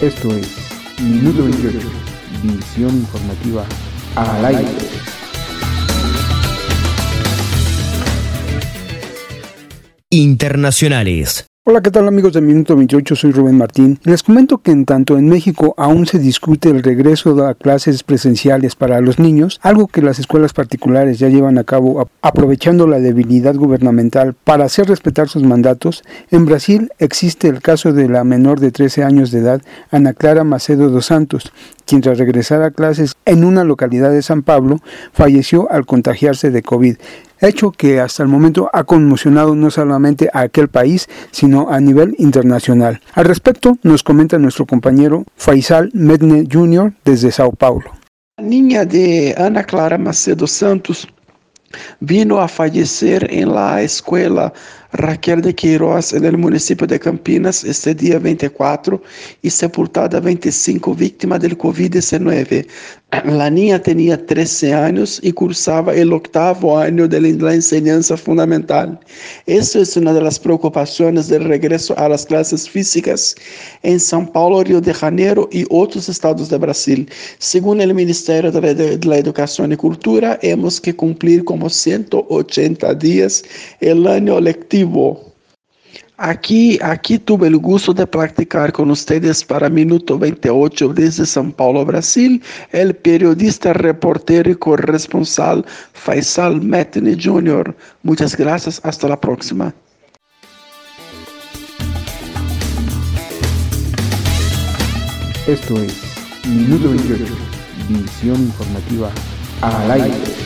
Esto es Minuto 28, visión informativa al aire. Internacionales. Hola, ¿qué tal amigos de Minuto 28? Soy Rubén Martín. Les comento que en tanto en México aún se discute el regreso a clases presenciales para los niños, algo que las escuelas particulares ya llevan a cabo aprovechando la debilidad gubernamental para hacer respetar sus mandatos, en Brasil existe el caso de la menor de 13 años de edad, Ana Clara Macedo dos Santos, quien tras regresar a clases en una localidad de San Pablo, falleció al contagiarse de COVID hecho que hasta el momento ha conmocionado no solamente a aquel país, sino a nivel internacional. Al respecto, nos comenta nuestro compañero Faisal Medne Jr. desde Sao Paulo. La niña de Ana Clara Macedo Santos vino a fallecer en la escuela Raquel de Queiroz en el municipio de Campinas este día 24 y sepultada 25 víctimas del COVID-19. La niña tenía 13 años y cursaba el octavo año de la enseñanza fundamental. Eso es una de las preocupaciones del regreso a las clases físicas en São Paulo, Río de Janeiro y otros estados de Brasil. Según el Ministerio de la, de la Educación y Cultura, hemos que cumplir como 180 días el año lectivo. Aquí, aquí tuve el gusto de practicar con ustedes para Minuto 28 desde São Paulo, Brasil, el periodista, reportero y corresponsal Faisal Metne Jr. Muchas gracias, hasta la próxima. Esto es Minuto 28, visión informativa al aire.